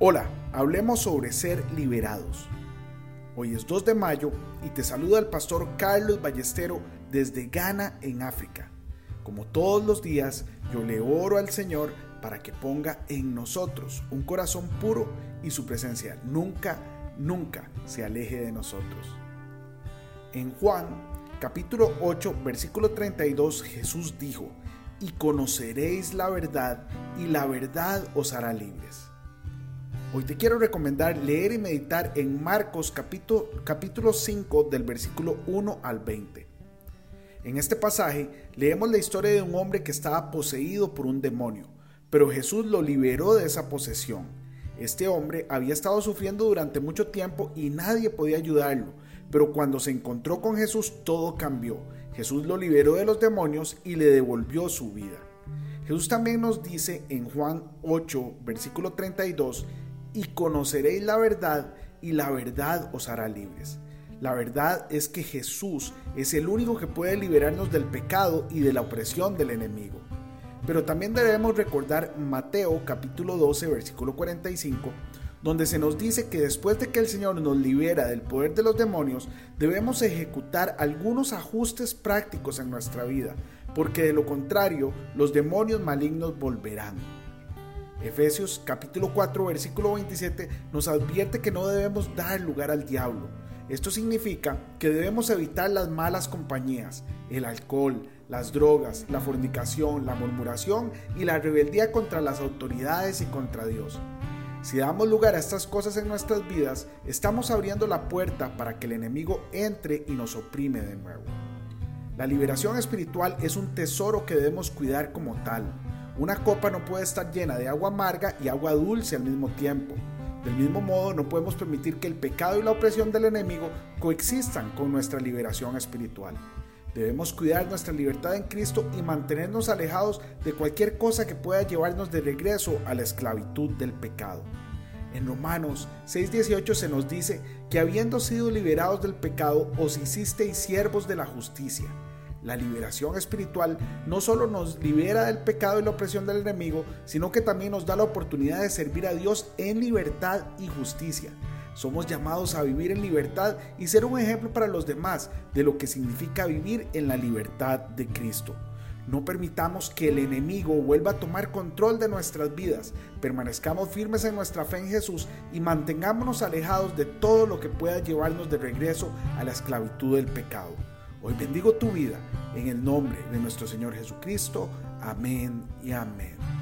Hola, hablemos sobre ser liberados. Hoy es 2 de mayo y te saluda el pastor Carlos Ballestero desde Ghana, en África. Como todos los días, yo le oro al Señor para que ponga en nosotros un corazón puro y su presencia nunca, nunca se aleje de nosotros. En Juan, capítulo 8, versículo 32, Jesús dijo, y conoceréis la verdad, y la verdad os hará libres. Hoy te quiero recomendar leer y meditar en Marcos capítulo, capítulo 5 del versículo 1 al 20. En este pasaje leemos la historia de un hombre que estaba poseído por un demonio, pero Jesús lo liberó de esa posesión. Este hombre había estado sufriendo durante mucho tiempo y nadie podía ayudarlo, pero cuando se encontró con Jesús todo cambió. Jesús lo liberó de los demonios y le devolvió su vida. Jesús también nos dice en Juan 8, versículo 32, y conoceréis la verdad y la verdad os hará libres. La verdad es que Jesús es el único que puede liberarnos del pecado y de la opresión del enemigo. Pero también debemos recordar Mateo capítulo 12 versículo 45, donde se nos dice que después de que el Señor nos libera del poder de los demonios, debemos ejecutar algunos ajustes prácticos en nuestra vida, porque de lo contrario los demonios malignos volverán. Efesios capítulo 4 versículo 27 nos advierte que no debemos dar lugar al diablo. Esto significa que debemos evitar las malas compañías, el alcohol, las drogas, la fornicación, la murmuración y la rebeldía contra las autoridades y contra Dios. Si damos lugar a estas cosas en nuestras vidas, estamos abriendo la puerta para que el enemigo entre y nos oprime de nuevo. La liberación espiritual es un tesoro que debemos cuidar como tal. Una copa no puede estar llena de agua amarga y agua dulce al mismo tiempo. Del mismo modo, no podemos permitir que el pecado y la opresión del enemigo coexistan con nuestra liberación espiritual. Debemos cuidar nuestra libertad en Cristo y mantenernos alejados de cualquier cosa que pueda llevarnos de regreso a la esclavitud del pecado. En Romanos 6:18 se nos dice que habiendo sido liberados del pecado, os hicisteis siervos de la justicia. La liberación espiritual no solo nos libera del pecado y la opresión del enemigo, sino que también nos da la oportunidad de servir a Dios en libertad y justicia. Somos llamados a vivir en libertad y ser un ejemplo para los demás de lo que significa vivir en la libertad de Cristo. No permitamos que el enemigo vuelva a tomar control de nuestras vidas. Permanezcamos firmes en nuestra fe en Jesús y mantengámonos alejados de todo lo que pueda llevarnos de regreso a la esclavitud del pecado. Hoy bendigo tu vida en el nombre de nuestro Señor Jesucristo. Amén y amén.